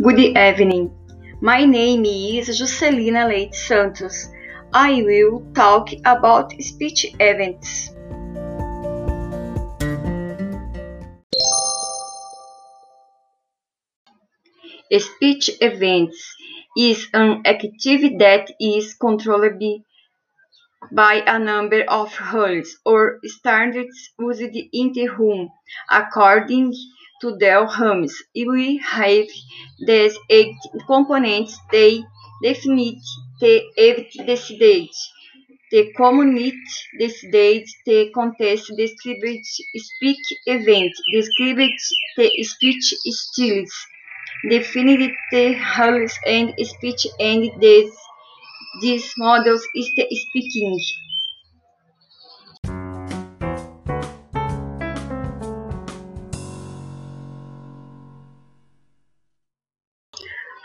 Good evening. My name is Juscelina Leite Santos. I will talk about speech events. Speech events is an activity that is controlled by a number of rules or standards used in the room according to their rules. We have these eight components. They define the event decided, the community decided, the context described, speak event described, the speech styles defined, the rules and speech and these these models is the speaking.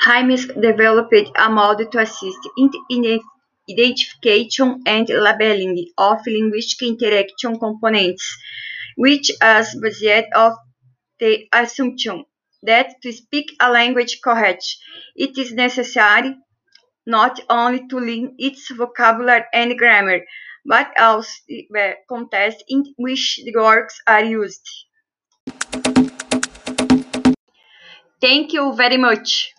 Hymes developed a model to assist in identification and labeling of linguistic interaction components, which is based on the assumption that to speak a language correctly, it is necessary not only to learn its vocabulary and grammar, but also the context in which the words are used. Thank you very much.